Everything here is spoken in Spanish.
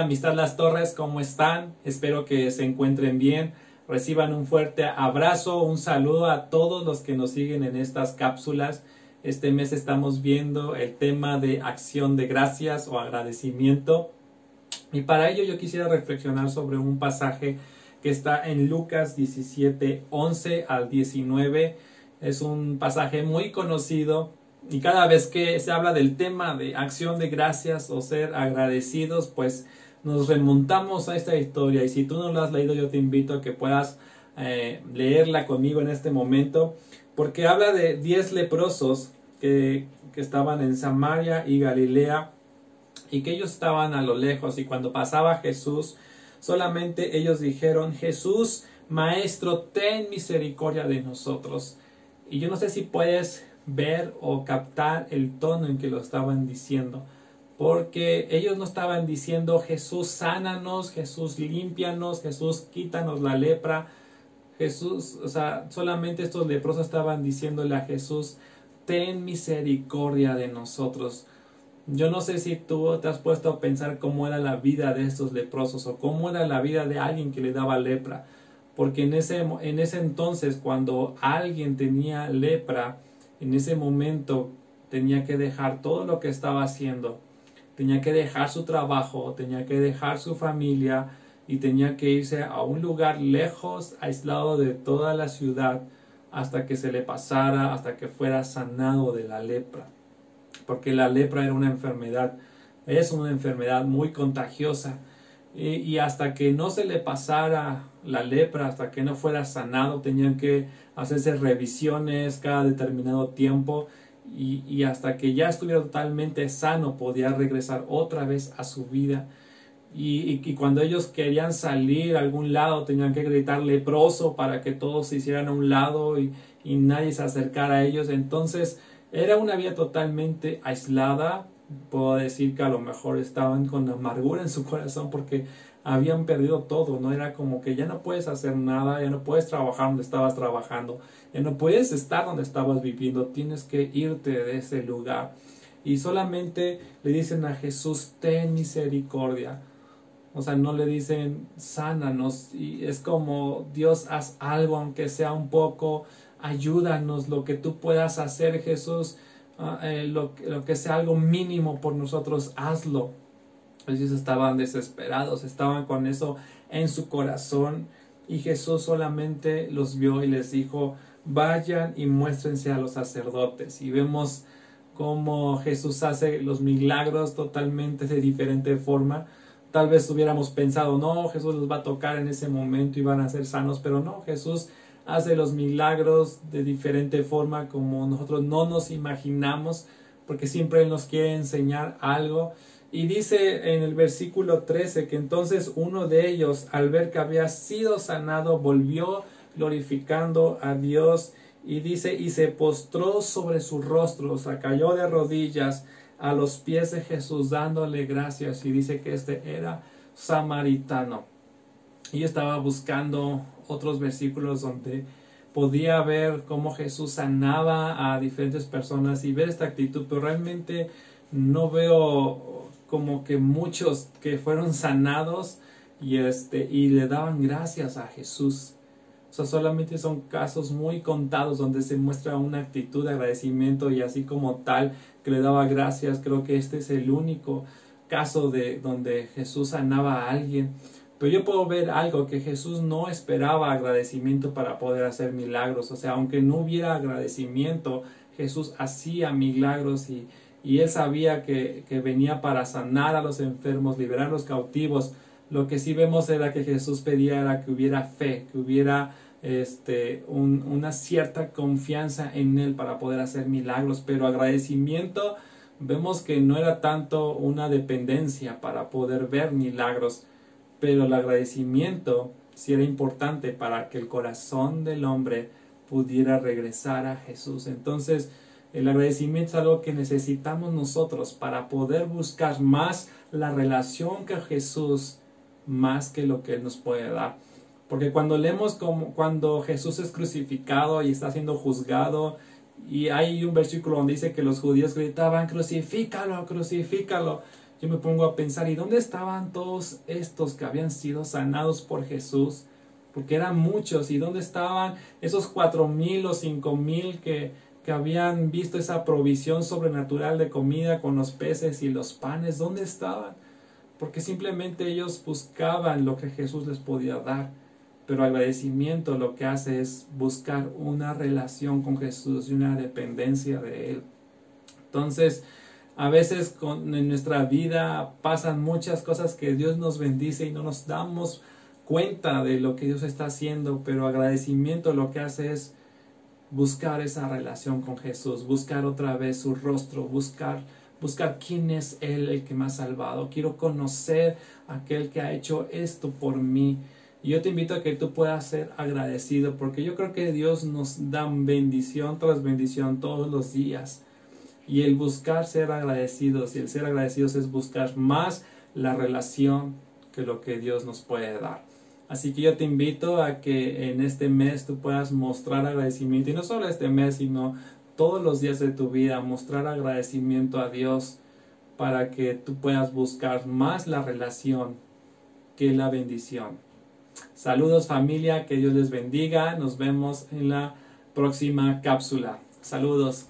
Amistad Las Torres, ¿cómo están? Espero que se encuentren bien. Reciban un fuerte abrazo, un saludo a todos los que nos siguen en estas cápsulas. Este mes estamos viendo el tema de acción de gracias o agradecimiento. Y para ello yo quisiera reflexionar sobre un pasaje que está en Lucas 17, 11 al 19. Es un pasaje muy conocido y cada vez que se habla del tema de acción de gracias o ser agradecidos, pues nos remontamos a esta historia. Y si tú no la has leído, yo te invito a que puedas eh, leerla conmigo en este momento, porque habla de 10 leprosos que, que estaban en Samaria y Galilea y que ellos estaban a lo lejos y cuando pasaba Jesús, solamente ellos dijeron, Jesús, Maestro, ten misericordia de nosotros. Y yo no sé si puedes ver o captar el tono en que lo estaban diciendo. Porque ellos no estaban diciendo Jesús sánanos, Jesús límpianos, Jesús quítanos la lepra. Jesús, o sea, solamente estos leprosos estaban diciéndole a Jesús, ten misericordia de nosotros. Yo no sé si tú te has puesto a pensar cómo era la vida de estos leprosos o cómo era la vida de alguien que le daba lepra. Porque en ese, en ese entonces, cuando alguien tenía lepra, en ese momento tenía que dejar todo lo que estaba haciendo, tenía que dejar su trabajo, tenía que dejar su familia y tenía que irse a un lugar lejos, aislado de toda la ciudad, hasta que se le pasara, hasta que fuera sanado de la lepra. Porque la lepra era una enfermedad, es una enfermedad muy contagiosa. Y, hasta que no se le pasara la lepra, hasta que no fuera sanado, tenían que hacerse revisiones cada determinado tiempo y, y, hasta que ya estuviera totalmente sano podía regresar otra vez a su vida. Y, y, cuando ellos querían salir a algún lado tenían que gritar leproso para que todos se hicieran a un lado y, y nadie se acercara a ellos. Entonces era una vida totalmente aislada. Puedo decir que a lo mejor estaban con amargura en su corazón porque habían perdido todo, ¿no? Era como que ya no puedes hacer nada, ya no puedes trabajar donde estabas trabajando, ya no puedes estar donde estabas viviendo, tienes que irte de ese lugar. Y solamente le dicen a Jesús, ten misericordia. O sea, no le dicen, sánanos. Y es como, Dios, haz algo, aunque sea un poco, ayúdanos, lo que tú puedas hacer, Jesús, eh, lo, lo que sea algo mínimo por nosotros, hazlo. Ellos estaban desesperados, estaban con eso en su corazón y Jesús solamente los vio y les dijo, vayan y muéstrense a los sacerdotes. Y vemos cómo Jesús hace los milagros totalmente de diferente forma. Tal vez hubiéramos pensado, no, Jesús los va a tocar en ese momento y van a ser sanos, pero no, Jesús hace los milagros de diferente forma como nosotros no nos imaginamos, porque siempre Él nos quiere enseñar algo. Y dice en el versículo 13 que entonces uno de ellos, al ver que había sido sanado, volvió glorificando a Dios. Y dice, y se postró sobre su rostro, o sea, cayó de rodillas a los pies de Jesús dándole gracias. Y dice que este era samaritano. Y estaba buscando otros versículos donde podía ver cómo Jesús sanaba a diferentes personas y ver esta actitud, pero realmente no veo como que muchos que fueron sanados y este y le daban gracias a Jesús. O sea, solamente son casos muy contados donde se muestra una actitud de agradecimiento y así como tal que le daba gracias. Creo que este es el único caso de donde Jesús sanaba a alguien. Pero yo puedo ver algo que Jesús no esperaba agradecimiento para poder hacer milagros. O sea, aunque no hubiera agradecimiento, Jesús hacía milagros y, y él sabía que, que, venía para sanar a los enfermos, liberar a los cautivos. Lo que sí vemos era que Jesús pedía era que hubiera fe, que hubiera este, un, una cierta confianza en él para poder hacer milagros, pero agradecimiento vemos que no era tanto una dependencia para poder ver milagros, pero el agradecimiento sí era importante para que el corazón del hombre pudiera regresar a Jesús. Entonces, el agradecimiento es algo que necesitamos nosotros para poder buscar más la relación con Jesús más que lo que Él nos puede dar. Porque cuando leemos como cuando Jesús es crucificado y está siendo juzgado, y hay un versículo donde dice que los judíos gritaban, crucifícalo, crucifícalo. Yo me pongo a pensar, ¿y dónde estaban todos estos que habían sido sanados por Jesús? Porque eran muchos, ¿y dónde estaban esos cuatro mil o cinco mil que, que habían visto esa provisión sobrenatural de comida con los peces y los panes? ¿Dónde estaban? Porque simplemente ellos buscaban lo que Jesús les podía dar. Pero agradecimiento lo que hace es buscar una relación con Jesús y una dependencia de Él. Entonces, a veces en nuestra vida pasan muchas cosas que Dios nos bendice y no nos damos cuenta de lo que Dios está haciendo, pero agradecimiento lo que hace es buscar esa relación con Jesús, buscar otra vez su rostro, buscar buscar quién es Él el que me ha salvado. Quiero conocer a aquel que ha hecho esto por mí. Y yo te invito a que tú puedas ser agradecido, porque yo creo que Dios nos da bendición tras bendición todos los días. Y el buscar ser agradecidos y el ser agradecidos es buscar más la relación que lo que Dios nos puede dar. Así que yo te invito a que en este mes tú puedas mostrar agradecimiento y no solo este mes, sino todos los días de tu vida, mostrar agradecimiento a Dios para que tú puedas buscar más la relación que la bendición. Saludos familia, que Dios les bendiga. Nos vemos en la próxima cápsula. Saludos.